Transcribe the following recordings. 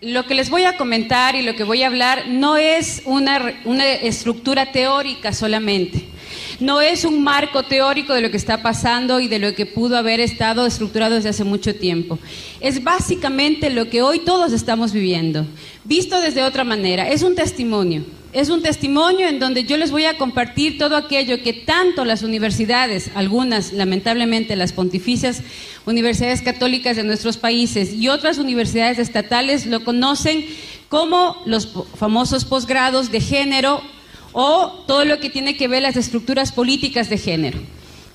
Lo que les voy a comentar y lo que voy a hablar no es una, una estructura teórica solamente no es un marco teórico de lo que está pasando y de lo que pudo haber estado estructurado desde hace mucho tiempo. Es básicamente lo que hoy todos estamos viviendo, visto desde otra manera. Es un testimonio. Es un testimonio en donde yo les voy a compartir todo aquello que tanto las universidades, algunas lamentablemente las pontificias universidades católicas de nuestros países y otras universidades estatales lo conocen como los famosos posgrados de género o todo lo que tiene que ver las estructuras políticas de género.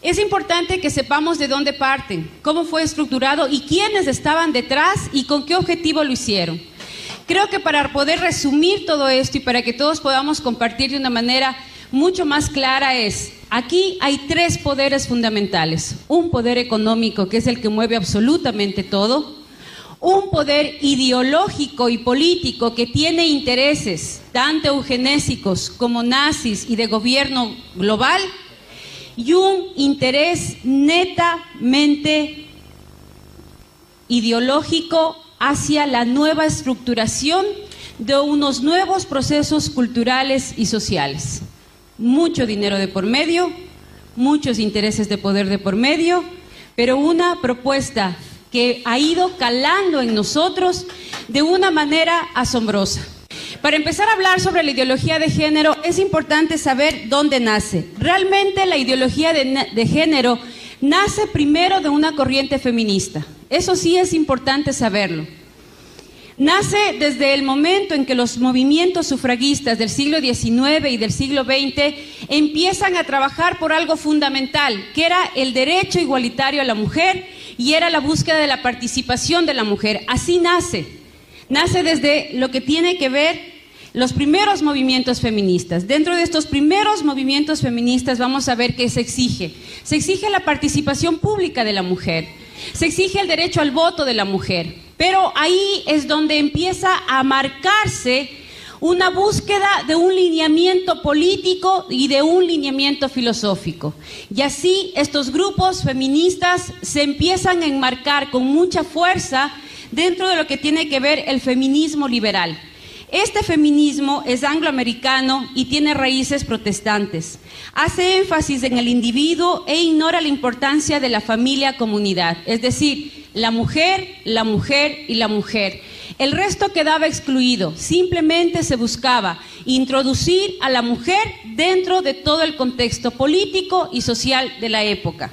Es importante que sepamos de dónde parten, cómo fue estructurado y quiénes estaban detrás y con qué objetivo lo hicieron. Creo que para poder resumir todo esto y para que todos podamos compartir de una manera mucho más clara es, aquí hay tres poderes fundamentales. Un poder económico, que es el que mueve absolutamente todo, un poder ideológico y político que tiene intereses tanto eugenésicos como nazis y de gobierno global, y un interés netamente ideológico hacia la nueva estructuración de unos nuevos procesos culturales y sociales. Mucho dinero de por medio, muchos intereses de poder de por medio, pero una propuesta que ha ido calando en nosotros de una manera asombrosa. Para empezar a hablar sobre la ideología de género, es importante saber dónde nace. Realmente la ideología de, género nace primero de una corriente feminista. Eso sí es importante saberlo. Nace desde el momento en que los movimientos sufragistas del siglo XIX y del siglo XX empiezan a trabajar por algo fundamental, que era el derecho igualitario a la mujer y era la búsqueda de la participación de la mujer. Así nace. Nace desde lo que tiene que ver los primeros movimientos feministas. Dentro de estos primeros movimientos feministas vamos a ver qué se exige. Se exige la participación pública de la mujer. Se exige el derecho al voto de la mujer. Pero ahí es donde empieza a marcarse una búsqueda de un lineamiento político y de un lineamiento filosófico. Y así estos grupos feministas se empiezan a enmarcar con mucha fuerza dentro de lo que tiene que ver el feminismo liberal. Este feminismo es angloamericano y tiene raíces protestantes. Hace énfasis en el individuo e ignora la importancia de la familia comunidad, es decir, la mujer, la mujer y la mujer. El resto quedaba excluido, simplemente se buscaba introducir a la mujer dentro de todo el contexto político y social de la época.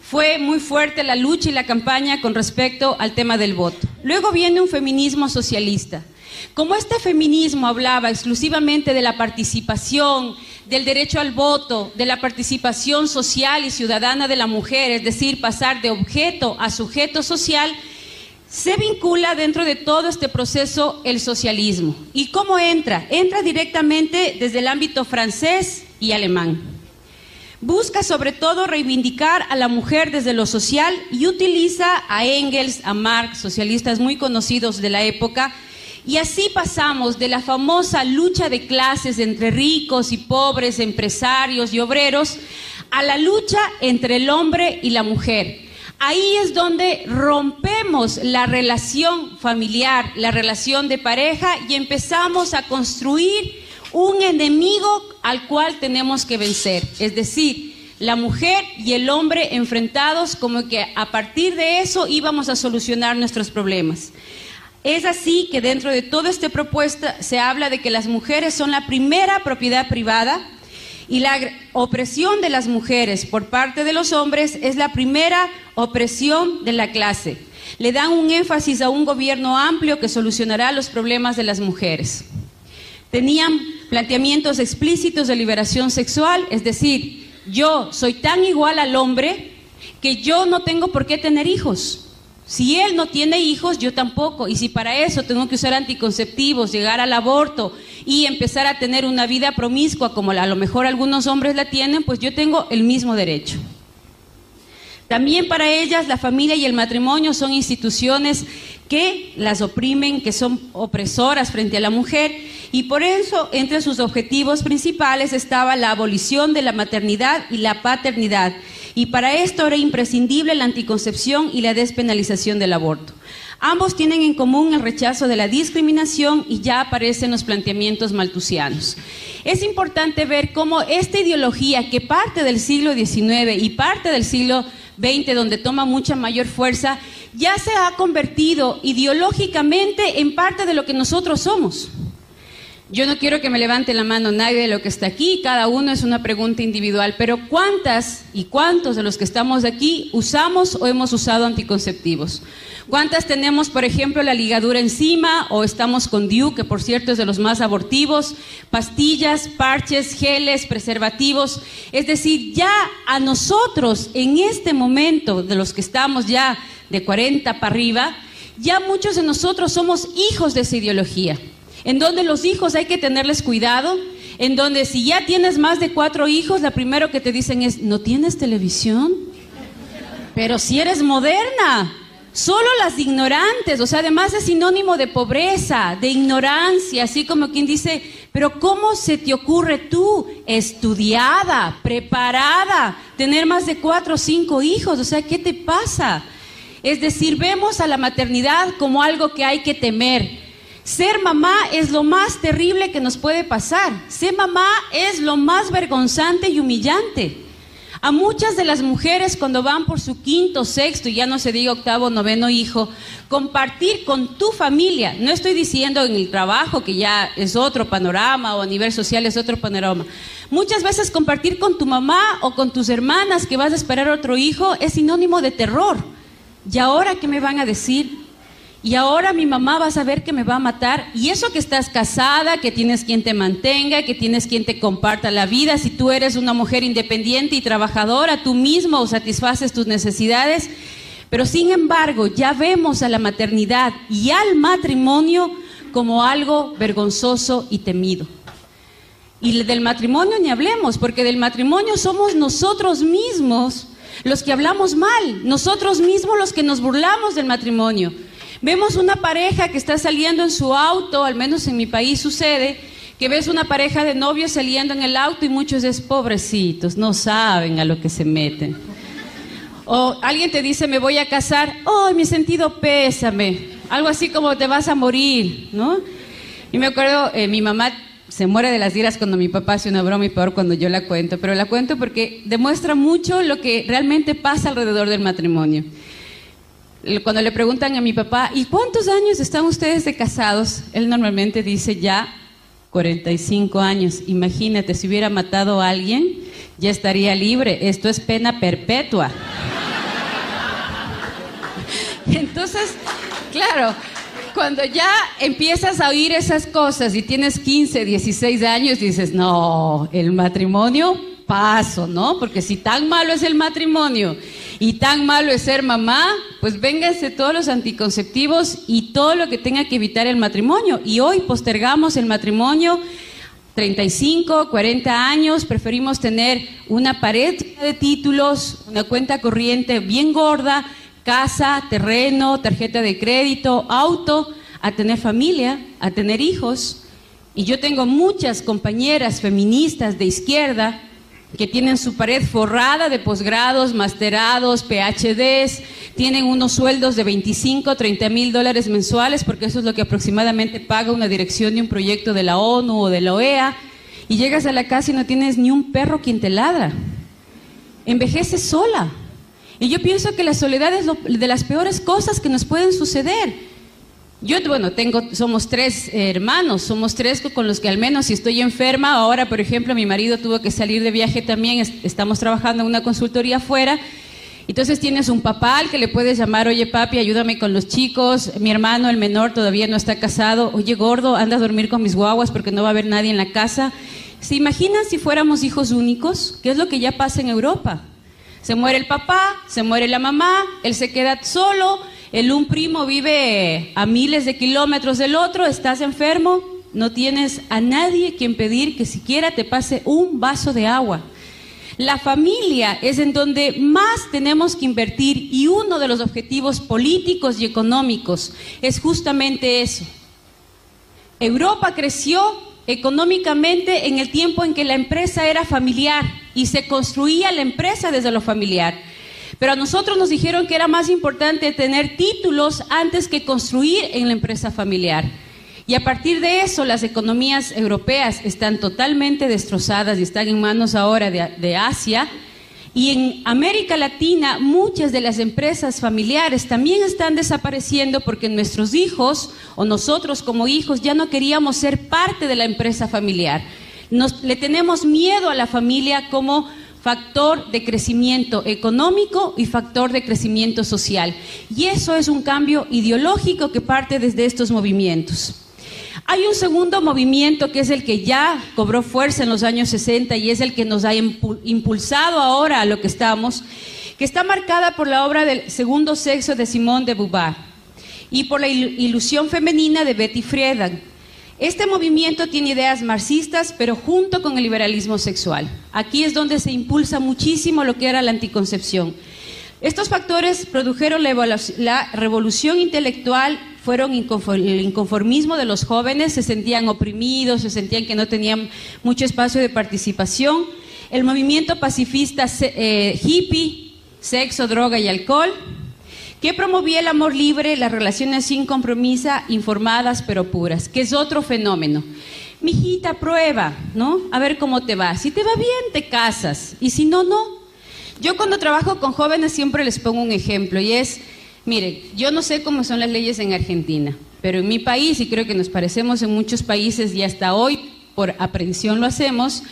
Fue muy fuerte la lucha y la campaña con respecto al tema del voto. Luego viene un feminismo socialista. Como este feminismo hablaba exclusivamente de la participación, del derecho al voto, de la participación social y ciudadana de la mujer, es decir, pasar de objeto a sujeto social, se vincula dentro de todo este proceso el socialismo. ¿Y cómo entra? Entra directamente desde el ámbito francés y alemán. Busca sobre todo reivindicar a la mujer desde lo social y utiliza a Engels, a Marx, socialistas muy conocidos de la época, y así pasamos de la famosa lucha de clases entre ricos y pobres, empresarios y obreros, a la lucha entre el hombre y la mujer ahí es donde rompemos la relación familiar, la relación de pareja y empezamos a construir un enemigo al cual tenemos que vencer. Es decir, la mujer y el hombre enfrentados como que a partir de eso íbamos a solucionar nuestros problemas. Es así que dentro de toda esta propuesta se habla de que las mujeres son la primera propiedad privada, y la opresión de las mujeres por parte de los hombres es la primera opresión de la clase. Le dan un énfasis a un gobierno amplio que solucionará los problemas de las mujeres. Tenían planteamientos explícitos de liberación sexual, es decir, yo soy tan igual al hombre que yo no tengo por qué tener hijos. Si él no tiene hijos, yo tampoco. Y si para eso tengo que usar anticonceptivos, llegar al aborto y empezar a tener una vida promiscua como a lo mejor algunos hombres la tienen, pues yo tengo el mismo derecho. También para ellas la familia y el matrimonio son instituciones que las oprimen, que son opresoras frente a la mujer y por eso entre sus objetivos principales estaba la abolición de la maternidad y la paternidad y para esto era imprescindible la anticoncepción y la despenalización del aborto. Ambos tienen en común el rechazo de la discriminación y ya aparecen los planteamientos maltusianos. Es importante ver cómo esta ideología que parte del siglo XIX y parte del siglo XX, donde toma mucha mayor fuerza, ya se ha convertido ideológicamente en parte de lo que nosotros somos. Yo no quiero que me levante la mano nadie de lo que está aquí, cada uno es una pregunta individual, pero ¿cuántas y cuántos de los que estamos aquí usamos o hemos usado anticonceptivos? ¿Cuántas tenemos, por ejemplo, la ligadura encima o estamos con DIU, que por cierto es de los más abortivos, pastillas, parches, geles, preservativos? Es decir, ya a nosotros en este momento, de los que estamos ya de 40 para arriba, ya muchos de nosotros somos hijos de esa ideología en donde los hijos hay que tenerles cuidado, en donde si ya tienes más de cuatro hijos, la primero que te dicen es, ¿no tienes televisión? Pero si eres moderna, solo las ignorantes, o sea, además es sinónimo de pobreza, de ignorancia, así como quien dice, pero ¿cómo se te ocurre tú, estudiada, preparada, tener más de cuatro o cinco hijos? O sea, ¿qué te pasa? Es decir, vemos a la maternidad como algo que hay que temer, ser mamá es lo más terrible que nos puede pasar. Ser mamá es lo más vergonzante y humillante. A muchas de las mujeres cuando van por su quinto, sexto y ya no se diga octavo, noveno hijo, compartir con tu familia, no estoy diciendo en el trabajo que ya es otro panorama o a nivel social es otro panorama. Muchas veces compartir con tu mamá o con tus hermanas que vas a esperar otro hijo es sinónimo de terror. ¿Y ahora qué me van a decir? Y ahora mi mamá va a saber que me va a matar. Y eso que estás casada, que tienes quien te mantenga, que tienes quien te comparta la vida, si tú eres una mujer independiente y trabajadora, tú mismo satisfaces tus necesidades. Pero sin embargo, ya vemos a la maternidad y al matrimonio como algo vergonzoso y temido. Y del matrimonio ni hablemos, porque del matrimonio somos nosotros mismos los que hablamos mal, nosotros mismos los que nos burlamos del matrimonio. Vemos una pareja que está saliendo en su auto, al menos en mi país sucede, que ves una pareja de novios saliendo en el auto y muchos es pobrecitos, no saben a lo que se meten. O alguien te dice, me voy a casar, oh, mi sentido pésame, algo así como te vas a morir, ¿no? Y me acuerdo, eh, mi mamá se muere de las iras cuando mi papá hace una broma y peor cuando yo la cuento, pero la cuento porque demuestra mucho lo que realmente pasa alrededor del matrimonio cuando le preguntan a mi papá, ¿y cuántos años están ustedes de casados? Él normalmente dice ya 45 años. Imagínate, si hubiera matado a alguien, ya estaría libre. Esto es pena perpetua. Entonces, claro, cuando ya empiezas a oír esas cosas y tienes 15, 16 años, dices, no, el matrimonio, paso, ¿no? Porque si tan malo es el matrimonio y tan malo es ser mamá, pues vénganse todos los anticonceptivos y todo lo que tenga que evitar el matrimonio. Y hoy postergamos el matrimonio 35, 40 años, preferimos tener una pared de títulos, una cuenta corriente bien gorda, casa, terreno, tarjeta de crédito, auto, a tener familia, a tener hijos. Y yo tengo muchas compañeras feministas de izquierda que tienen su pared forrada de posgrados, masterados, PhDs, tienen unos sueldos de 25, 30 mil dólares mensuales, porque eso es lo que aproximadamente paga una dirección de un proyecto de la ONU o de la OEA, y llegas a la casa y no tienes ni un perro quien te ladra. Envejeces sola. Y yo pienso que la soledad es de las peores cosas que nos pueden suceder. Yo, bueno, tengo, somos tres hermanos, somos tres con los que al menos si estoy enferma, ahora por ejemplo mi marido tuvo que salir de viaje también, estamos trabajando en una consultoría afuera, entonces tienes un papá al que le puedes llamar, oye papi, ayúdame con los chicos, mi hermano, el menor, todavía no está casado, oye gordo, anda a dormir con mis guaguas porque no va a haber nadie en la casa. ¿Se imaginan si fuéramos hijos únicos? ¿Qué es lo que ya pasa en Europa? Se muere el papá, se muere la mamá, él se queda solo, el un primo vive a miles de kilómetros del otro, estás enfermo, no tienes a nadie quien pedir que siquiera te pase un vaso de agua. La familia es en donde más tenemos que invertir y uno de los objetivos políticos y económicos es justamente eso. Europa creció económicamente en el tiempo en que la empresa era familiar y se construía la empresa desde lo familiar. Pero a nosotros nos dijeron que era más importante tener títulos antes que construir en la empresa familiar. Y a partir de eso, las economías europeas están totalmente destrozadas y están en manos ahora de, Asia. Y en América Latina muchas de las empresas familiares también están desapareciendo porque nuestros hijos o nosotros como hijos ya no queríamos ser parte de la empresa familiar. le tenemos miedo a la familia como factor de crecimiento económico y factor de crecimiento social. Y eso es un cambio ideológico que parte desde estos movimientos. Hay un segundo movimiento que es el que ya cobró fuerza en los años 60 y es el que nos ha impulsado ahora a lo que estamos, que está marcada por la obra del segundo sexo de Simone de Beauvoir y por la ilusión femenina de Betty Friedan. Este movimiento tiene ideas marxistas, pero junto con el liberalismo sexual. Aquí es donde se impulsa muchísimo lo que era la anticoncepción. Estos factores produjeron la, revolución intelectual fueron el inconformismo de los jóvenes, se sentían oprimidos, se sentían que no tenían mucho espacio de participación. El movimiento pacifista eh, hippie, sexo, droga y alcohol, que promovía el amor libre, las relaciones sin compromiso, informadas pero puras, que es otro fenómeno. Mijita, prueba, ¿no? A ver cómo te va. Si te va bien, te casas. Y si no, no. Yo cuando trabajo con jóvenes siempre les pongo un ejemplo y es Mire, yo no sé cómo son las leyes en Argentina, pero en mi país, y creo que nos parecemos en muchos países y hasta hoy por aprensión lo hacemos,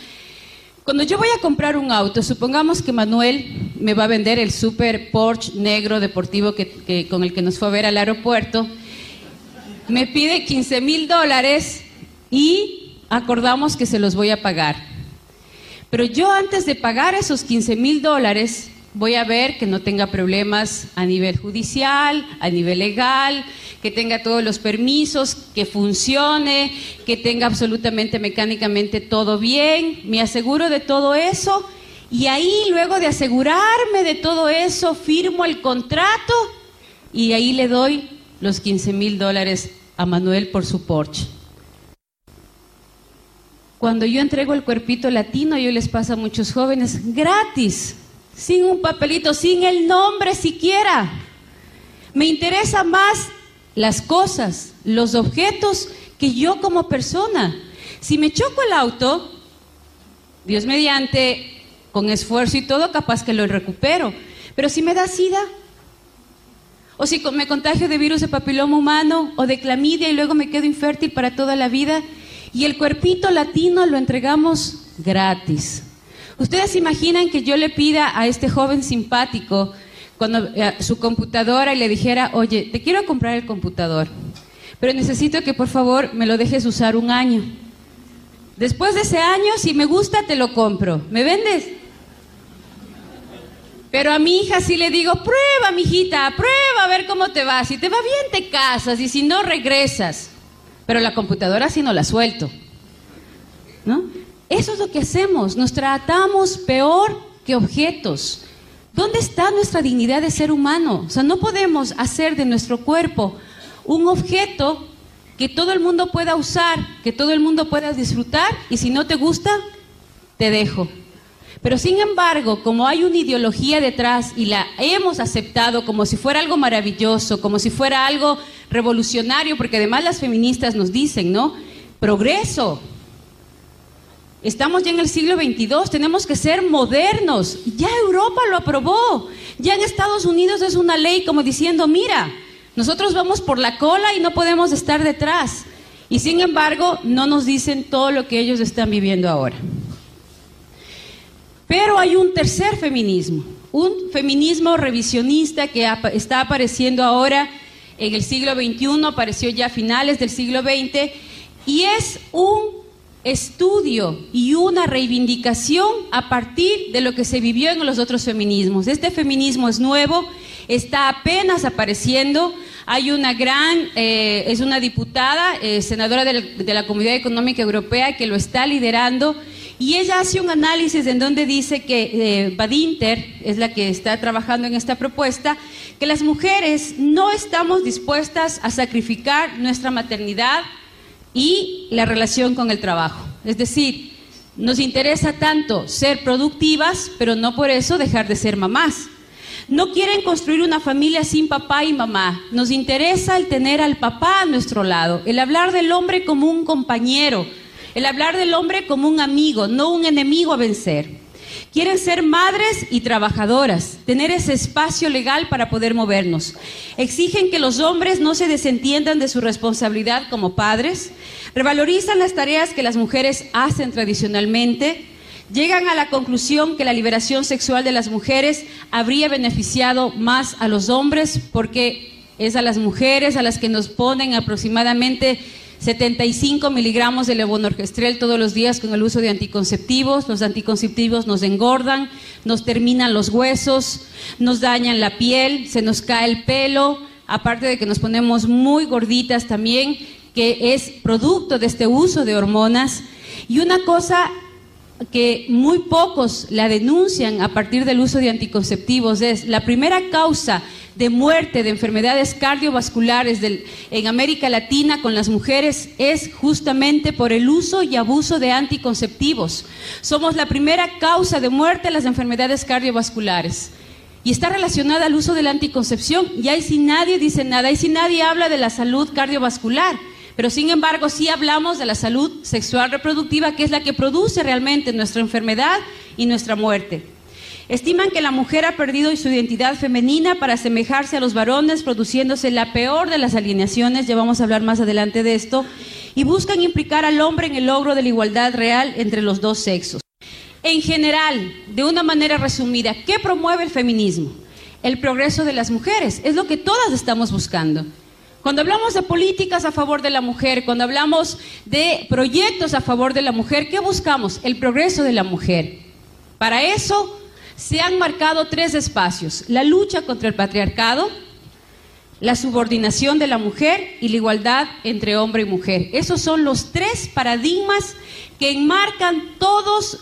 cuando yo voy a comprar un auto, supongamos que Manuel me va a vender el super Porsche negro deportivo que, con el que nos fue a ver al aeropuerto, me pide 15 mil dólares y acordamos que se los voy a pagar. Pero yo antes de pagar esos 15 mil dólares, voy a ver que no tenga problemas a nivel judicial, a nivel legal, que tenga todos los permisos, que funcione, que tenga absolutamente mecánicamente todo bien. Me aseguro de todo eso y ahí luego de asegurarme de todo eso, firmo el contrato y ahí le doy los 15 mil dólares a Manuel por su Porsche. Cuando yo entrego el cuerpito latino, yo les paso a muchos jóvenes gratis sin un papelito, sin el nombre siquiera. Me interesa más las cosas, los objetos, que yo como persona. Si me choco el auto, Dios mediante, con esfuerzo y todo, capaz que lo recupero. Pero si me da sida, o si me contagio de virus de papiloma humano o de clamidia y luego me quedo infértil para toda la vida, y el cuerpito latino lo entregamos gratis. Ustedes imaginan que yo le pida a este joven simpático cuando eh, su computadora y le dijera, oye, te quiero comprar el computador, pero necesito que por favor me lo dejes usar un año. Después de ese año, si me gusta, te lo compro. ¿Me vendes? Pero a mi hija sí le digo, prueba, mijita, prueba a ver cómo te va. Si te va bien, te casas y si no, regresas. Pero la computadora sí no la suelto. ¿No? Eso es lo que hacemos, nos tratamos peor que objetos. ¿Dónde está nuestra dignidad de ser humano? O sea, no podemos hacer de nuestro cuerpo un objeto que todo el mundo pueda usar, que todo el mundo pueda disfrutar y si no te gusta, te dejo. Pero sin embargo, como hay una ideología detrás y la hemos aceptado como si fuera algo maravilloso, como si fuera algo revolucionario, porque además las feministas nos dicen, ¿no? Progreso, Estamos ya en el siglo XXII, tenemos que ser modernos. Ya Europa lo aprobó. Ya en Estados Unidos es una ley como diciendo, mira, nosotros vamos por la cola y no podemos estar detrás. Y sin embargo, no nos dicen todo lo que ellos están viviendo ahora. Pero hay un tercer feminismo, un feminismo revisionista que está apareciendo ahora en el siglo XXI, apareció ya a finales del siglo XX, y es un estudio y una reivindicación a partir de lo que se vivió en los otros feminismos. Este feminismo es nuevo, está apenas apareciendo. Hay una gran, eh, es una diputada, eh, senadora de la, Comunidad Económica Europea que lo está liderando y ella hace un análisis en donde dice que eh, Badinter es la que está trabajando en esta propuesta, que las mujeres no estamos dispuestas a sacrificar nuestra maternidad, y la relación con el trabajo. Es decir, nos interesa tanto ser productivas, pero no por eso dejar de ser mamás. No quieren construir una familia sin papá y mamá. Nos interesa el tener al papá a nuestro lado, el hablar del hombre como un compañero, el hablar del hombre como un amigo, no un enemigo a vencer. Quieren ser madres y trabajadoras, tener ese espacio legal para poder movernos. Exigen que los hombres no se desentiendan de su responsabilidad como padres, revalorizan las tareas que las mujeres hacen tradicionalmente, llegan a la conclusión que la liberación sexual de las mujeres habría beneficiado más a los hombres porque es a las mujeres a las que nos ponen aproximadamente 75 miligramos de levonorgestrel todos los días con el uso de anticonceptivos. Los anticonceptivos nos engordan, nos terminan los huesos, nos dañan la piel, se nos cae el pelo, aparte de que nos ponemos muy gorditas también, que es producto de este uso de hormonas. Y una cosa que muy pocos la denuncian a partir del uso de anticonceptivos es la primera causa de muerte de enfermedades cardiovasculares en América Latina con las mujeres es justamente por el uso y abuso de anticonceptivos. Somos la primera causa de muerte de las enfermedades cardiovasculares. Y está relacionada al uso de la anticoncepción. Y ahí si nadie dice nada, ahí si nadie habla de la salud cardiovascular. Pero sin embargo sí hablamos de la salud sexual reproductiva, que es la que produce realmente nuestra enfermedad y nuestra muerte. Estiman que la mujer ha perdido su identidad femenina para asemejarse a los varones, produciéndose la peor de las alineaciones, ya vamos a hablar más adelante de esto, y buscan implicar al hombre en el logro de la igualdad real entre los dos sexos. En general, de una manera resumida, ¿qué promueve el feminismo? El progreso de las mujeres, es lo que todas estamos buscando. Cuando hablamos de políticas a favor de la mujer, cuando hablamos de proyectos a favor de la mujer, ¿qué buscamos? El progreso de la mujer. Para eso se han marcado tres espacios, la lucha contra el patriarcado, la subordinación de la mujer y la igualdad entre hombre y mujer. Esos son los tres paradigmas que enmarcan todas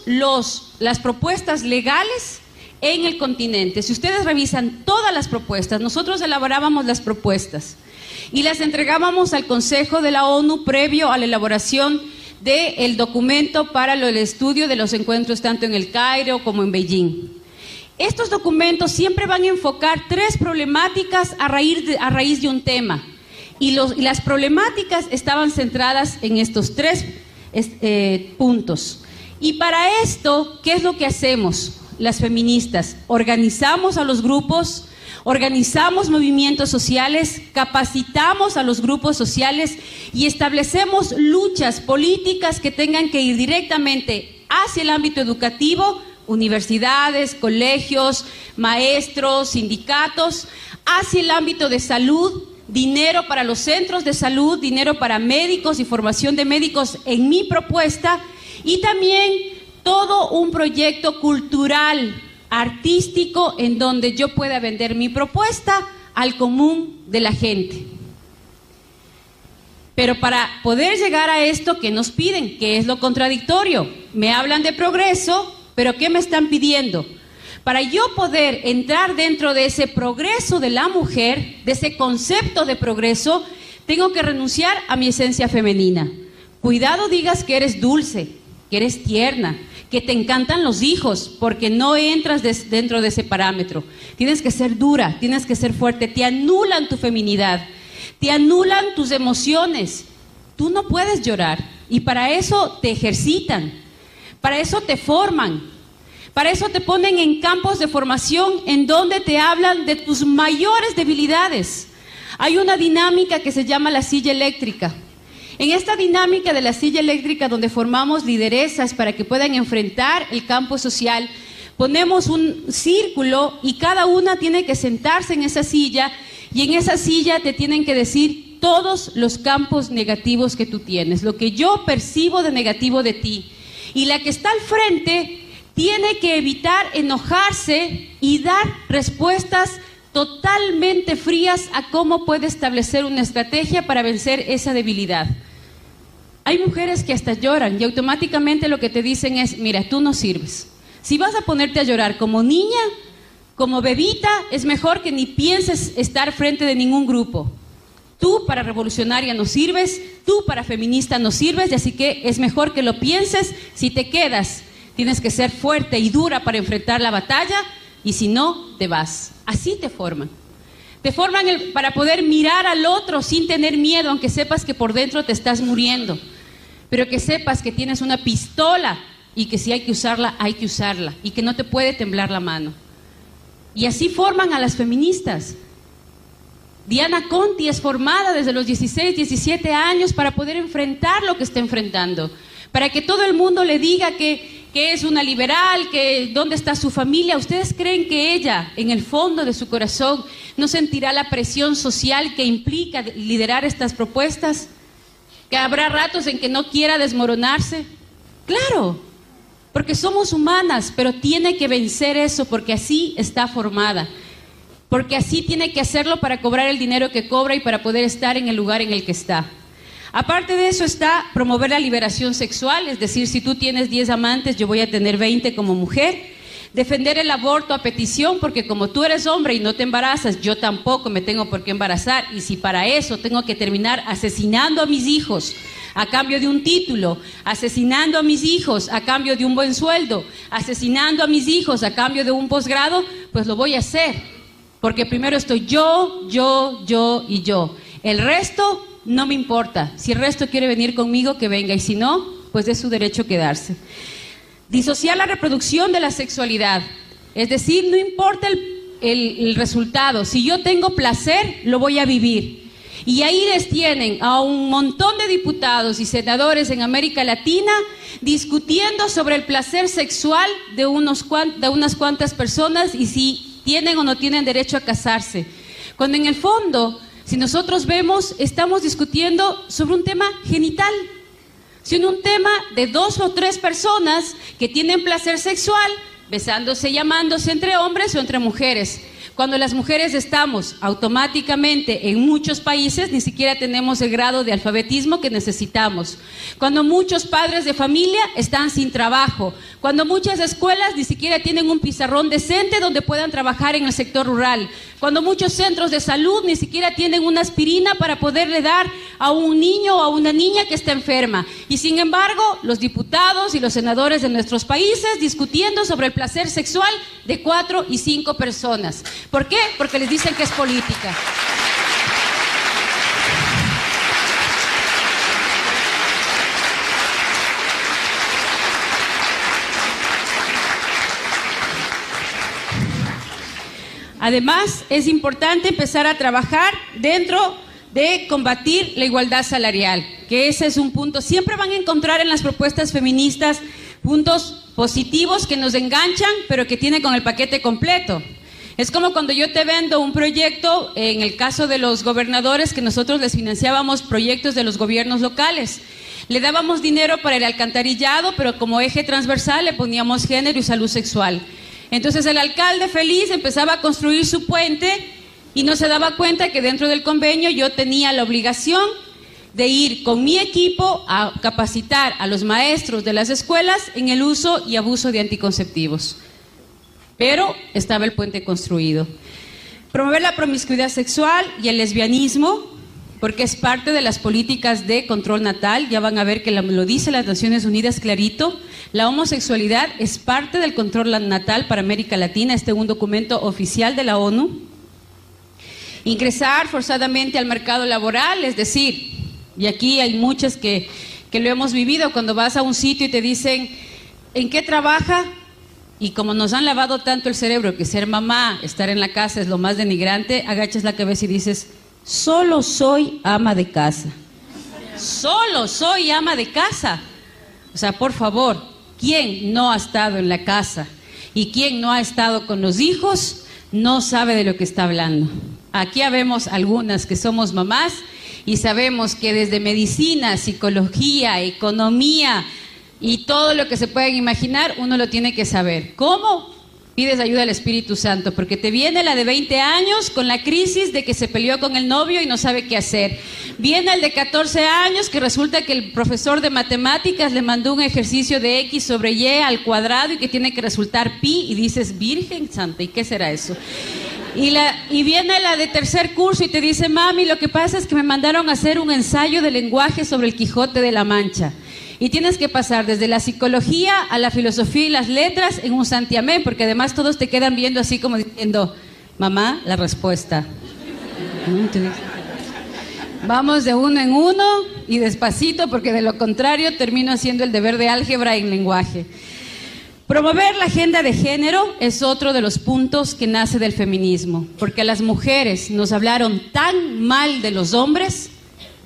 las propuestas legales en el continente. Si ustedes revisan todas las propuestas, nosotros elaborábamos las propuestas y las entregábamos al Consejo de la ONU previo a la elaboración del documento para el estudio de los encuentros tanto en el Cairo como en Beijing. Estos documentos siempre van a enfocar tres problemáticas a raíz de, un tema. Y, las problemáticas estaban centradas en estos tres eh, puntos. Y para esto, ¿qué es lo que hacemos las feministas? Organizamos a los grupos, organizamos movimientos sociales, capacitamos a los grupos sociales y establecemos luchas políticas que tengan que ir directamente hacia el ámbito educativo, universidades, colegios, maestros, sindicatos, hacia el ámbito de salud, dinero para los centros de salud, dinero para médicos y formación de médicos en mi propuesta y también todo un proyecto cultural, artístico, en donde yo pueda vender mi propuesta al común de la gente. Pero para poder llegar a esto, ¿qué nos piden? ¿Qué es lo contradictorio? Me hablan de progreso, pero ¿qué me están pidiendo? Para yo poder entrar dentro de ese progreso de la mujer, de ese concepto de progreso, tengo que renunciar a mi esencia femenina. Cuidado digas que eres dulce, que eres tierna, que te encantan los hijos, porque no entras dentro de ese parámetro. Tienes que ser dura, tienes que ser fuerte, te anulan tu feminidad, te anulan tus emociones. Tú no puedes llorar y para eso te ejercitan. Para eso te forman. Para eso te ponen en campos de formación en donde te hablan de tus mayores debilidades. Hay una dinámica que se llama la silla eléctrica. En esta dinámica de la silla eléctrica donde formamos lideresas para que puedan enfrentar el campo social, ponemos un círculo y cada una tiene que sentarse en esa silla y en esa silla te tienen que decir todos los campos negativos que tú tienes, lo que yo percibo de negativo de ti y la que está al frente tiene que evitar enojarse y dar respuestas totalmente frías a cómo puede establecer una estrategia para vencer esa debilidad. Hay mujeres que hasta lloran y automáticamente lo que te dicen es, mira, tú no sirves. Si vas a ponerte a llorar como niña, como bebita, es mejor que ni pienses estar frente de ningún grupo. Tú para revolucionaria no sirves, tú para feminista no sirves, y así que es mejor que lo pienses. Si te quedas, tienes que ser fuerte y dura para enfrentar la batalla. y si no, te vas. Así te forman. Te forman para poder mirar al otro sin tener miedo, aunque sepas que por dentro te estás muriendo. Pero que sepas que tienes una pistola y que si hay que usarla, hay que usarla. Y que no te puede temblar la mano. Y así forman a las feministas. Diana Conti es formada desde los 16, 17 años para poder enfrentar lo que está enfrentando. Para que todo el mundo le diga que que es una liberal, que dónde está su familia. ¿Ustedes creen que ella, en el fondo de su corazón, no sentirá la presión social que implica liderar estas propuestas? ¿Que habrá ratos en que no quiera desmoronarse? Claro, porque somos humanas, pero tiene que vencer eso porque así está formada. Porque así tiene que hacerlo para cobrar el dinero que cobra y para poder estar en el lugar en el que está. Aparte de eso está promover la liberación sexual, es decir, si tú tienes 10 amantes, yo voy a tener 20 como mujer. Defender el aborto a petición, porque como tú eres hombre y no te embarazas, yo tampoco me tengo por qué embarazar. Y si para eso tengo que terminar asesinando a mis hijos a cambio de un título, asesinando a mis hijos a cambio de un buen sueldo, asesinando a mis hijos a cambio de un posgrado, pues lo voy a hacer. Porque primero estoy yo, yo, yo y yo. El resto no me importa. Si el resto quiere venir conmigo, que venga. Y si no, pues es su derecho quedarse. Disociar la reproducción de la sexualidad. Es decir, no importa el, resultado. Si yo tengo placer, lo voy a vivir. Y ahí les tienen a un montón de diputados y senadores en América Latina discutiendo sobre el placer sexual de, unos de unas cuantas personas y si tienen o no tienen derecho a casarse. Cuando en el fondo si nosotros vemos, estamos discutiendo sobre un tema genital, sino un tema de dos o tres personas que tienen placer sexual, besándose y amándose entre hombres o entre mujeres. Cuando las mujeres estamos automáticamente en muchos países, ni siquiera tenemos el grado de alfabetismo que necesitamos. Cuando muchos padres de familia están sin trabajo. Cuando muchas escuelas ni siquiera tienen un pizarrón decente donde puedan trabajar en el sector rural. Cuando muchos centros de salud ni siquiera tienen una aspirina para poderle dar a un niño o a una niña que está enferma. Y sin embargo, los diputados y los senadores de nuestros países discutiendo sobre el placer sexual de cuatro y cinco personas. ¿Por qué? Porque les dicen que es política. Además, es importante empezar a trabajar dentro de combatir la igualdad salarial, que ese es un punto. Siempre van a encontrar en las propuestas feministas puntos positivos que nos enganchan, pero que tienen con el paquete completo. Es como cuando yo te vendo un proyecto, en el caso de los gobernadores, que nosotros les financiábamos proyectos de los gobiernos locales. Le dábamos dinero para el alcantarillado, pero como eje transversal le poníamos género y salud sexual. Entonces el alcalde feliz empezaba a construir su puente y no se daba cuenta que dentro del convenio yo tenía la obligación de ir con mi equipo a capacitar a los maestros de las escuelas en el uso y abuso de anticonceptivos pero estaba el puente construido. Promover la promiscuidad sexual y el lesbianismo, porque es parte de las políticas de control natal, ya van a ver que lo dice las Naciones Unidas clarito, la homosexualidad es parte del control natal para América Latina, este es un documento oficial de la ONU. Ingresar forzadamente al mercado laboral, es decir, y aquí hay muchas que, que lo hemos vivido, cuando vas a un sitio y te dicen, ¿en qué trabaja? Y como nos han lavado tanto el cerebro que ser mamá, estar en la casa es lo más denigrante, agachas la cabeza y dices, solo soy ama de casa. Solo soy ama de casa. O sea, por favor, ¿quién no ha estado en la casa y quién no ha estado con los hijos no sabe de lo que está hablando? Aquí habemos algunas que somos mamás y sabemos que desde medicina, psicología, economía, y todo lo que se pueden imaginar, uno lo tiene que saber. ¿Cómo? Pides ayuda al Espíritu Santo, porque te viene la de 20 años con la crisis de que se peleó con el novio y no sabe qué hacer. Viene el de 14 años que resulta que el profesor de matemáticas le mandó un ejercicio de X sobre Y al cuadrado y que tiene que resultar pi y dices, Virgen Santa, ¿y qué será eso? Y, la, y viene la de tercer curso y te dice, mami, lo que pasa es que me mandaron a hacer un ensayo de lenguaje sobre el Quijote de la Mancha. Y tienes que pasar desde la psicología a la filosofía y las letras en un santiamén, porque además todos te quedan viendo así como diciendo, mamá, la respuesta. Vamos de uno en uno y despacito, porque de lo contrario termino haciendo el deber de álgebra en lenguaje. Promover la agenda de género es otro de los puntos que nace del feminismo, porque las mujeres nos hablaron tan mal de los hombres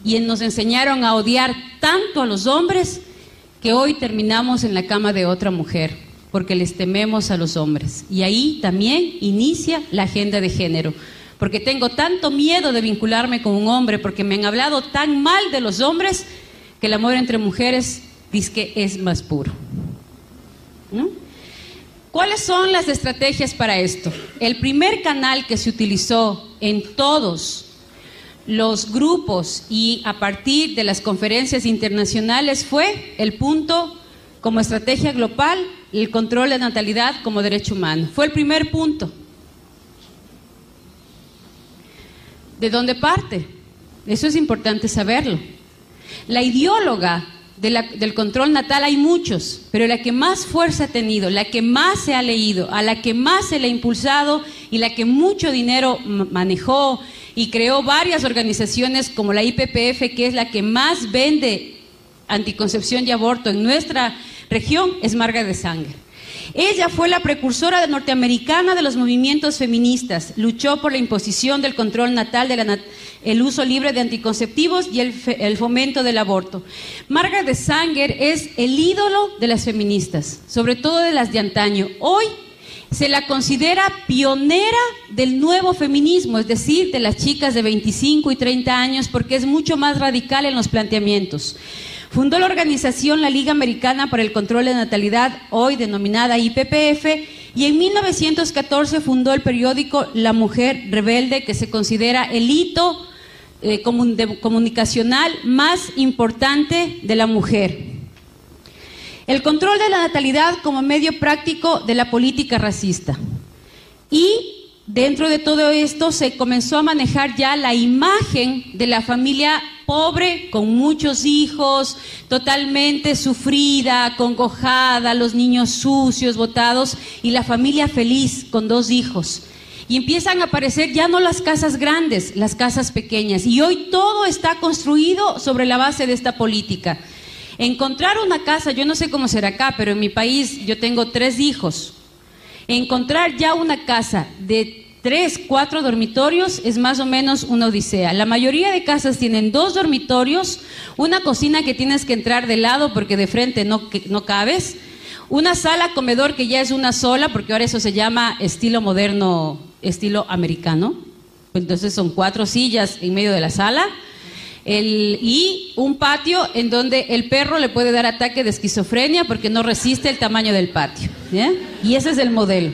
y nos enseñaron a odiar tanto a los hombres que hoy terminamos en la cama de otra mujer, porque les tememos a los hombres. Y ahí también inicia la agenda de género, porque tengo tanto miedo de vincularme con un hombre, porque me han hablado tan mal de los hombres, que el amor entre mujeres dice que es más puro. ¿Cuáles son las estrategias para esto? El primer canal que se utilizó en todos los grupos y a partir de las conferencias internacionales fue el punto como estrategia global, el control de natalidad como derecho humano. Fue el primer punto. ¿De dónde parte? Eso es importante saberlo. La ideóloga del control natal hay muchos, pero la que más fuerza ha tenido, la que más se ha leído, a la que más se le ha impulsado y la que mucho dinero manejó y creó varias organizaciones como la IPPF, que es la que más vende anticoncepción y aborto en nuestra región, es Marga de Sangre. Ella fue la precursora norteamericana de los movimientos feministas, luchó por la imposición del control natal, el uso libre de anticonceptivos y el, fomento del aborto. Margaret Sanger es el ídolo de las feministas, sobre todo de las de antaño. Hoy se la considera pionera del nuevo feminismo, es decir, de las chicas de 25 y 30 años, porque es mucho más radical en los planteamientos. Fundó la organización la Liga Americana para el Control de Natalidad, hoy denominada IPPF, y en 1914 fundó el periódico La Mujer Rebelde, que se considera el hito eh, comunicacional más importante de la mujer. El control de la natalidad como medio práctico de la política racista. Y dentro de todo esto se comenzó a manejar ya la imagen de la familia pobre, con muchos hijos, totalmente sufrida, congojada, los niños sucios, botados, y la familia feliz con dos hijos. Y empiezan a aparecer ya no las casas grandes, las casas pequeñas. Y hoy todo está construido sobre la base de esta política. Encontrar una casa, yo no sé cómo será acá, pero en mi país yo tengo tres hijos. Encontrar ya una casa de tres, cuatro dormitorios es más o menos una odisea. La mayoría de casas tienen dos dormitorios, una cocina que tienes que entrar de lado porque de frente no, no cabes, una sala comedor que ya es una sola porque ahora eso se llama estilo moderno, estilo americano. Entonces son cuatro sillas en medio de la sala. Y un patio en donde el perro le puede dar ataque de esquizofrenia porque no resiste el tamaño del patio. Y ese es el modelo.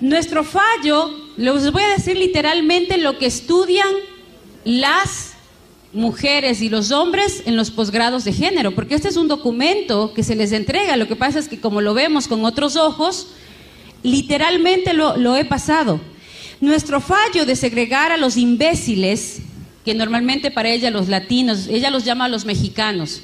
Nuestro fallo, les voy a decir literalmente lo que estudian las mujeres y los hombres en los posgrados de género, porque este es un documento que se les entrega. Lo que pasa es que como lo vemos con otros ojos, literalmente lo he pasado. Nuestro fallo de segregar a los imbéciles, que normalmente para ella los latinos, ella los llama a los mexicanos,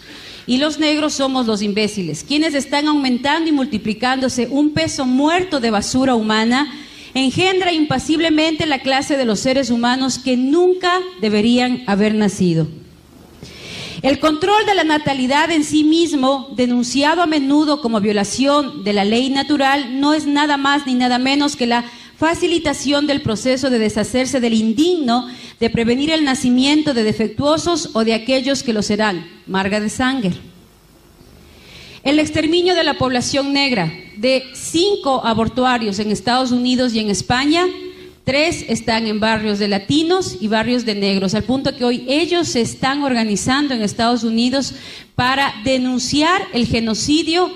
y los negros somos los imbéciles, quienes están aumentando y multiplicándose un peso muerto de basura humana, engendra impasiblemente la clase de los seres humanos que nunca deberían haber nacido. El control de la natalidad en sí mismo, denunciado a menudo como violación de la ley natural, no es nada más ni nada menos que la facilitación del proceso de deshacerse del indigno, de prevenir el nacimiento de defectuosos o de aquellos que lo serán. Marga de Sanger. El exterminio de la población negra, de cinco abortuarios en Estados Unidos y en España, tres están en barrios de latinos y barrios de negros, al punto que hoy ellos se están organizando en Estados Unidos para denunciar el genocidio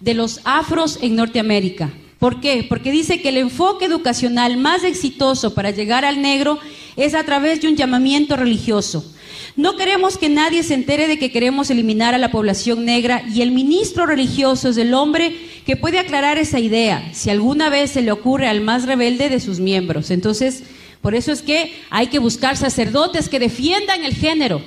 de los afros en Norteamérica ¿Por qué? Porque dice que el enfoque educacional más exitoso para llegar al negro es a través de un llamamiento religioso. No queremos que nadie se entere de que queremos eliminar a la población negra y el ministro religioso es el hombre que puede aclarar esa idea si alguna vez se le ocurre al más rebelde de sus miembros. Entonces, por eso es que hay que buscar sacerdotes que defiendan el género,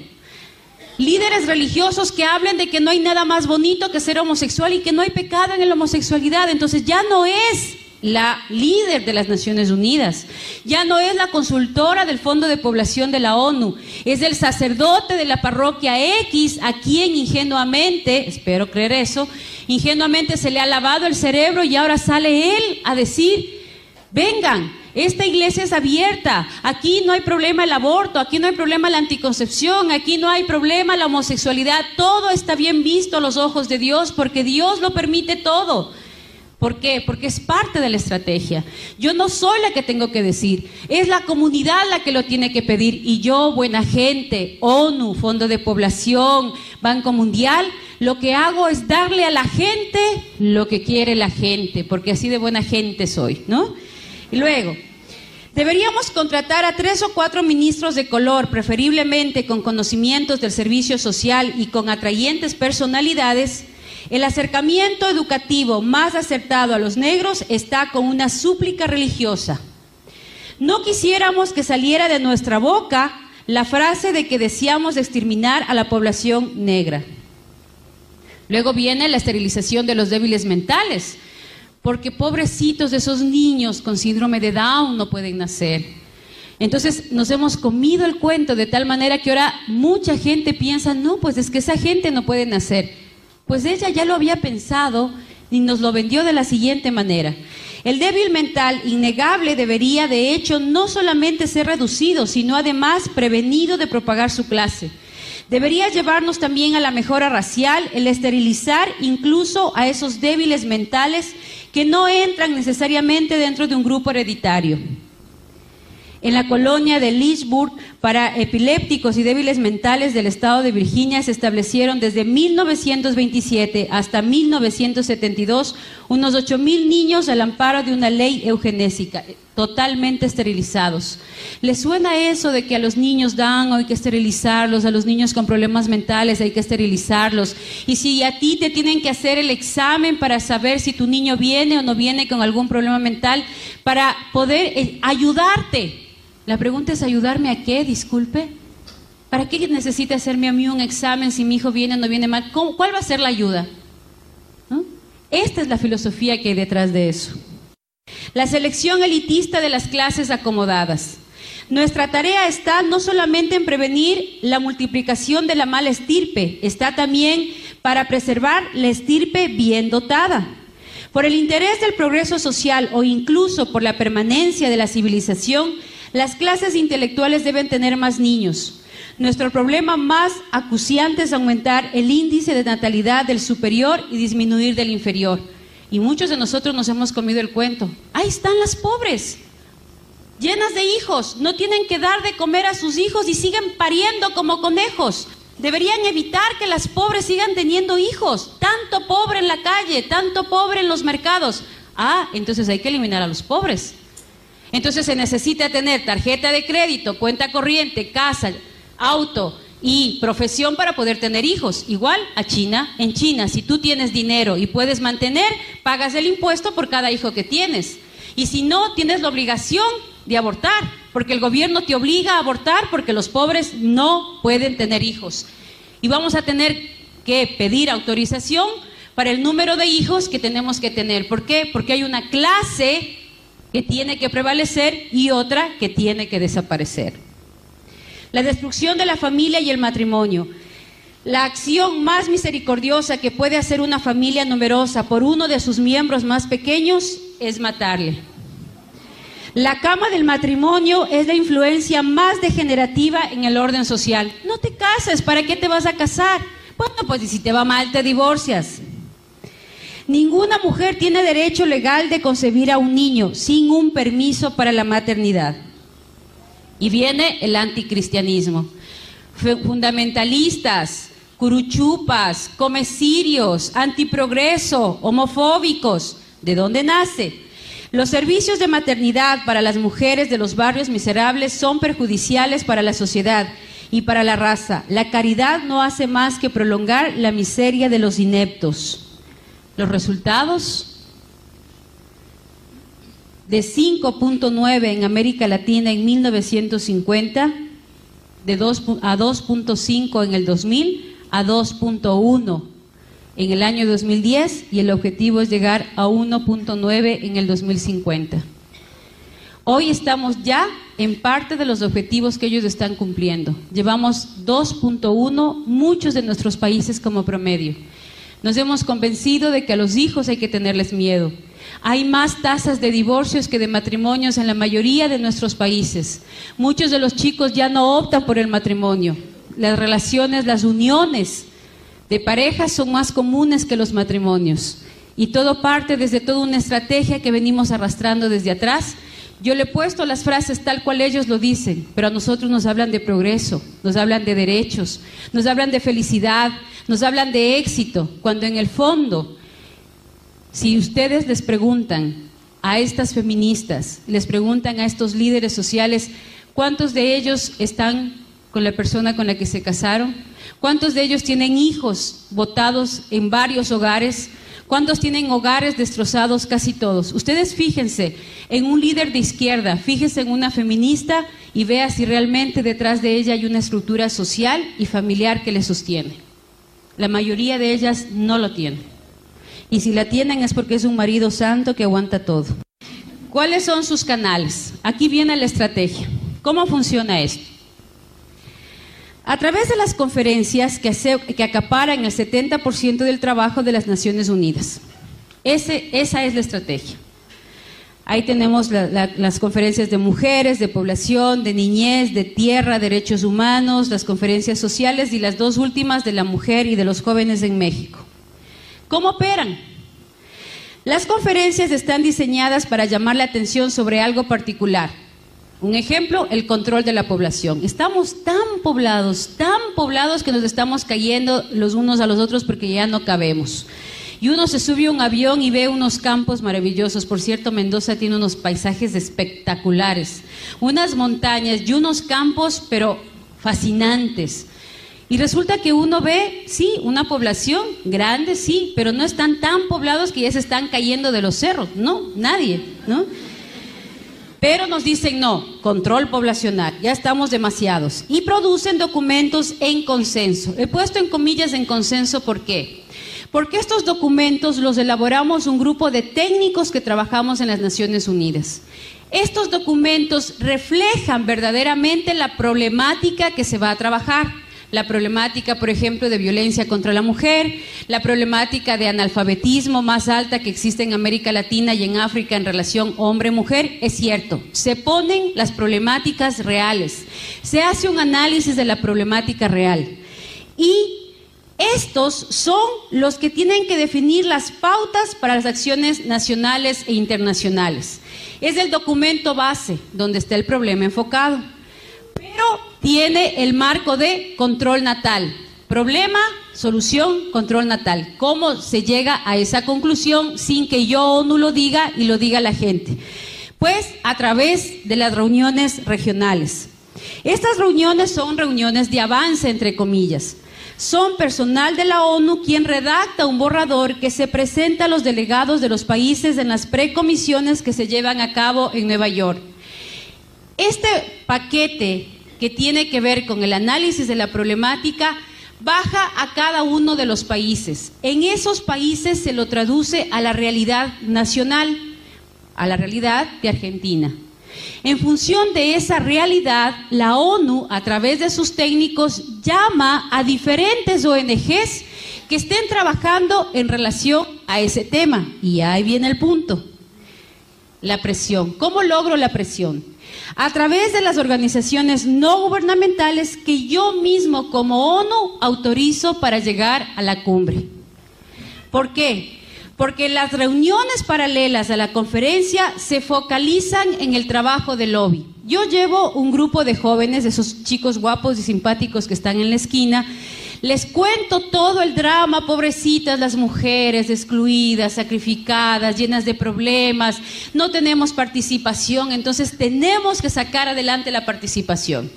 líderes religiosos que hablen de que no hay nada más bonito que ser homosexual y que no hay pecado en la homosexualidad. Entonces ya no es la líder de las Naciones Unidas, ya no es la consultora del Fondo de Población de la ONU, es el sacerdote de la parroquia X a quien ingenuamente, espero creer eso, ingenuamente se le ha lavado el cerebro y ahora sale él a decir, vengan, esta iglesia es abierta. Aquí no hay problema el aborto, aquí no hay problema la anticoncepción, aquí no hay problema la homosexualidad. Todo está bien visto a los ojos de Dios porque Dios lo permite todo. ¿Por qué? Porque es parte de la estrategia. Yo no soy la que tengo que decir, es la comunidad la que lo tiene que pedir. Y yo, buena gente, ONU, Fondo de Población, Banco Mundial, lo que hago es darle a la gente lo que quiere la gente, porque así de buena gente soy, ¿no? Y luego, deberíamos contratar a tres o cuatro ministros de color, preferiblemente con conocimientos del servicio social y con atrayentes personalidades. El acercamiento educativo más acertado a los negros está con una súplica religiosa. No quisiéramos que saliera de nuestra boca la frase de que deseamos exterminar a la población negra. Luego viene la esterilización de los débiles mentales porque pobrecitos de esos niños con síndrome de Down no pueden nacer. Entonces nos hemos comido el cuento de tal manera que ahora mucha gente piensa, no, pues es que esa gente no puede nacer. Pues ella ya lo había pensado y nos lo vendió de la siguiente manera. El débil mental innegable debería, de hecho, no solamente ser reducido, sino además prevenido de propagar su clase. Debería llevarnos también a la mejora racial, el esterilizar incluso a esos débiles mentales que no entran necesariamente dentro de un grupo hereditario. En la colonia de Lynchburg, para epilépticos y débiles mentales del estado de Virginia, se establecieron desde 1927 hasta 1972 unos 8.000 niños al amparo de una ley eugenésica, totalmente esterilizados. ¿Les suena eso de que a los niños dan hay que esterilizarlos, a los niños con problemas mentales hay que esterilizarlos? Y si a ti te tienen que hacer el examen para saber si tu niño viene o no viene con algún problema mental, para poder eh, ayudarte la pregunta es ayudarme a qué, disculpe. ¿Para qué necesita hacerme a mí un examen si mi hijo viene o no viene mal? ¿Cuál va a ser la ayuda? Esta es la filosofía que hay detrás de eso. La selección elitista de las clases acomodadas. Nuestra tarea está no solamente en prevenir la multiplicación de la mala estirpe, está también para preservar la estirpe bien dotada. Por el interés del progreso social o incluso por la permanencia de la civilización, las clases intelectuales deben tener más niños. Nuestro problema más acuciante es aumentar el índice de natalidad del superior y disminuir del inferior. Y muchos de nosotros nos hemos comido el cuento. Ahí están las pobres, llenas de hijos, no tienen que dar de comer a sus hijos y siguen pariendo como conejos. Deberían evitar que las pobres sigan teniendo hijos. Tanto pobre en la calle, tanto pobre en los mercados. Ah, entonces hay que eliminar a los pobres. Entonces se necesita tener tarjeta de crédito, cuenta corriente, casa, auto y profesión para poder tener hijos. Igual a China. En China, si tú tienes dinero y puedes mantener, pagas el impuesto por cada hijo que tienes. Y si no, tienes la obligación de abortar, porque el gobierno te obliga a abortar porque los pobres no pueden tener hijos. Y vamos a tener que pedir autorización para el número de hijos que tenemos que tener. ¿Por qué? Porque hay una clase que tiene que prevalecer y otra que tiene que desaparecer. La destrucción de la familia y el matrimonio. La acción más misericordiosa que puede hacer una familia numerosa por uno de sus miembros más pequeños es matarle. La cama del matrimonio es la influencia más degenerativa en el orden social. No te cases, ¿para qué te vas a casar? Bueno, pues si te va mal te divorcias. Ninguna mujer tiene derecho legal de concebir a un niño sin un permiso para la maternidad. Y viene el anticristianismo. Fundamentalistas, curuchupas, comesirios, antiprogreso, homofóbicos, ¿De dónde nace? Los servicios de maternidad para las mujeres de los barrios miserables son perjudiciales para la sociedad y para la raza. La caridad no hace más que prolongar la miseria de los ineptos. Los resultados de 5.9 en América Latina en 1950, de 2 a 2.5 en el 2000, a 2.1 en el año 2010 y el objetivo es llegar a 1.9 en el 2050. Hoy estamos ya en parte de los objetivos que ellos están cumpliendo. Llevamos 2.1, muchos de nuestros países como promedio. Nos hemos convencido de que a los hijos hay que tenerles miedo. Hay más tasas de divorcios que de matrimonios en la mayoría de nuestros países. Muchos de los chicos ya no optan por el matrimonio. Las relaciones, las uniones de parejas son más comunes que los matrimonios. Y todo parte desde toda una estrategia que venimos arrastrando desde atrás. Yo le he puesto las frases tal cual ellos lo dicen, pero a nosotros nos hablan de progreso, nos hablan de derechos, nos hablan de felicidad, nos hablan de éxito, cuando en el fondo, si ustedes les preguntan a estas feministas, les preguntan a estos líderes sociales, ¿cuántos de ellos están con la persona con la que se casaron? ¿Cuántos de ellos tienen hijos votados en varios hogares? ¿Cuántos tienen hogares destrozados? Casi todos. Ustedes fíjense en un líder de izquierda, fíjense en una feminista y vea si realmente detrás de ella hay una estructura social y familiar que le sostiene. La mayoría de ellas no lo tienen. Y si la tienen es porque es un marido santo que aguanta todo. ¿Cuáles son sus canales? Aquí viene la estrategia. ¿Cómo funciona esto? A través de las conferencias que, acaparan el 70% del trabajo de las Naciones Unidas. esa es la estrategia. Ahí tenemos las conferencias de mujeres, de población, de niñez, de tierra, derechos humanos, las conferencias sociales y las dos últimas de la mujer y de los jóvenes en México. ¿Cómo operan? Las conferencias están diseñadas para llamar la atención sobre algo particular un ejemplo, el control de la población. Estamos tan poblados, tan poblados que nos estamos cayendo los unos a los otros porque ya no cabemos. Y uno se sube a un avión y ve unos campos maravillosos. Por cierto, Mendoza tiene unos paisajes espectaculares, unas montañas y unos campos, pero fascinantes. Y resulta que uno ve, sí, una población grande, sí, pero no están tan poblados que ya se están cayendo de los cerros. No, nadie, ¿no? Pero nos dicen no, control poblacional, ya estamos demasiados. Y producen documentos en consenso. He puesto en comillas en consenso, ¿por qué? Porque estos documentos los elaboramos un grupo de técnicos que trabajamos en las Naciones Unidas. Estos documentos reflejan verdaderamente la problemática que se va a trabajar la problemática, por ejemplo, de violencia contra la mujer, la problemática de analfabetismo más alta que existe en América Latina y en África en relación hombre-mujer, es cierto, se ponen las problemáticas reales, se hace un análisis de la problemática real. Y estos son los que tienen que definir las pautas para las acciones nacionales e internacionales. Es el documento base donde está el problema enfocado. Tiene el marco de control natal. Problema, solución, control natal. ¿Cómo se llega a esa conclusión sin que yo no lo diga y lo diga la gente? Pues a través de las reuniones regionales. Estas reuniones son reuniones de avance, entre comillas. Son personal de la ONU quien redacta un borrador que se presenta a los delegados de los países en las precomisiones que se llevan a cabo en Nueva York. Este paquete que tiene que ver con el análisis de la problemática baja a cada uno de los países. En esos países se lo traduce a la realidad nacional, a la realidad de Argentina. En función de esa realidad, la ONU, a través de sus técnicos, llama a diferentes ONGs que estén trabajando en relación a ese tema. Y ahí viene el punto, la presión. ¿Cómo logro la presión? A través de las organizaciones no gubernamentales que yo mismo como ONU autorizo para llegar a la cumbre. ¿Por qué? Porque las reuniones paralelas a la conferencia se focalizan en el trabajo del lobby. Yo llevo un grupo de jóvenes, de esos chicos guapos y simpáticos que están en la esquina, les cuento todo el drama, pobrecitas las mujeres, excluidas, sacrificadas, llenas de problemas, no tenemos participación, entonces tenemos que sacar adelante la participación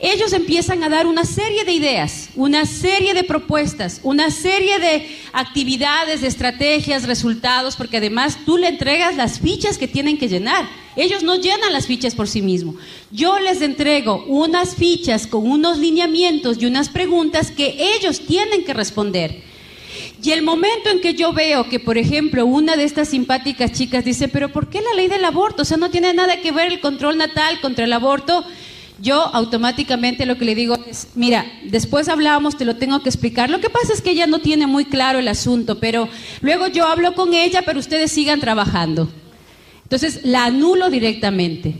ellos empiezan a dar una serie de ideas, una serie de propuestas, una serie de actividades, de estrategias, resultados, porque además tú le entregas las fichas que tienen que llenar. Ellos no llenan las fichas por sí mismos. Yo les entrego unas fichas con unos lineamientos y unas preguntas que ellos tienen que responder. Y el momento en que yo veo que, por ejemplo, una de estas simpáticas chicas dice, pero ¿por qué la ley del aborto? O sea, no tiene nada que ver el control natal contra el aborto yo automáticamente lo que le digo es, mira, después hablamos, te lo tengo que explicar. Lo que pasa es que ella no tiene muy claro el asunto, pero luego yo hablo con ella, pero ustedes sigan trabajando. Entonces la anulo directamente.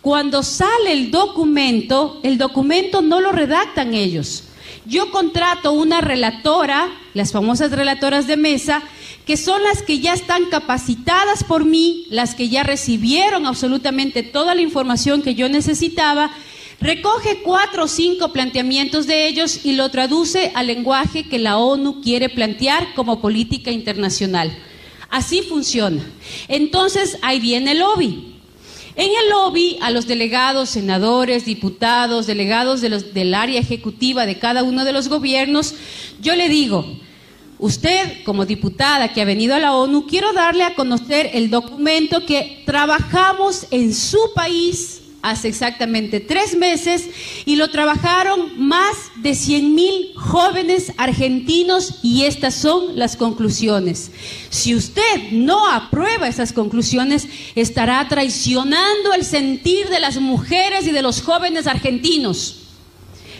Cuando sale el documento, el documento no lo redactan ellos. Yo contrato una relatora, las famosas relatoras de mesa, que son las que ya están capacitadas por mí, las que ya recibieron absolutamente toda la información que yo necesitaba Recoge cuatro o cinco planteamientos de ellos y lo traduce al lenguaje que la ONU quiere plantear como política internacional. Así funciona. Entonces, ahí viene el lobby. En el lobby, a los delegados, senadores, diputados, delegados del área ejecutiva de cada uno de los gobiernos, yo le digo, usted como diputada que ha venido a la ONU, quiero darle a conocer el documento que trabajamos en su país hace exactamente tres meses y lo trabajaron más de 100 mil jóvenes argentinos y estas son las conclusiones. Si usted no aprueba esas conclusiones, estará traicionando el sentir de las mujeres y de los jóvenes argentinos.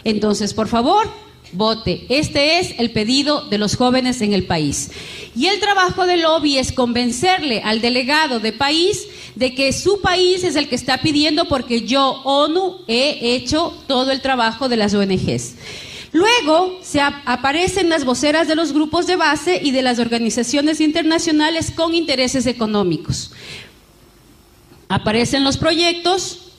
Entonces, por favor, vote. Este es el pedido de los jóvenes en el país. Y el trabajo del lobby es convencerle al delegado de país de que su país es el que está pidiendo porque yo, ONU, he hecho todo el trabajo de las ONGs. Luego se aparecen las voceras de los grupos de base y de las organizaciones internacionales con intereses económicos. Aparecen los proyectos,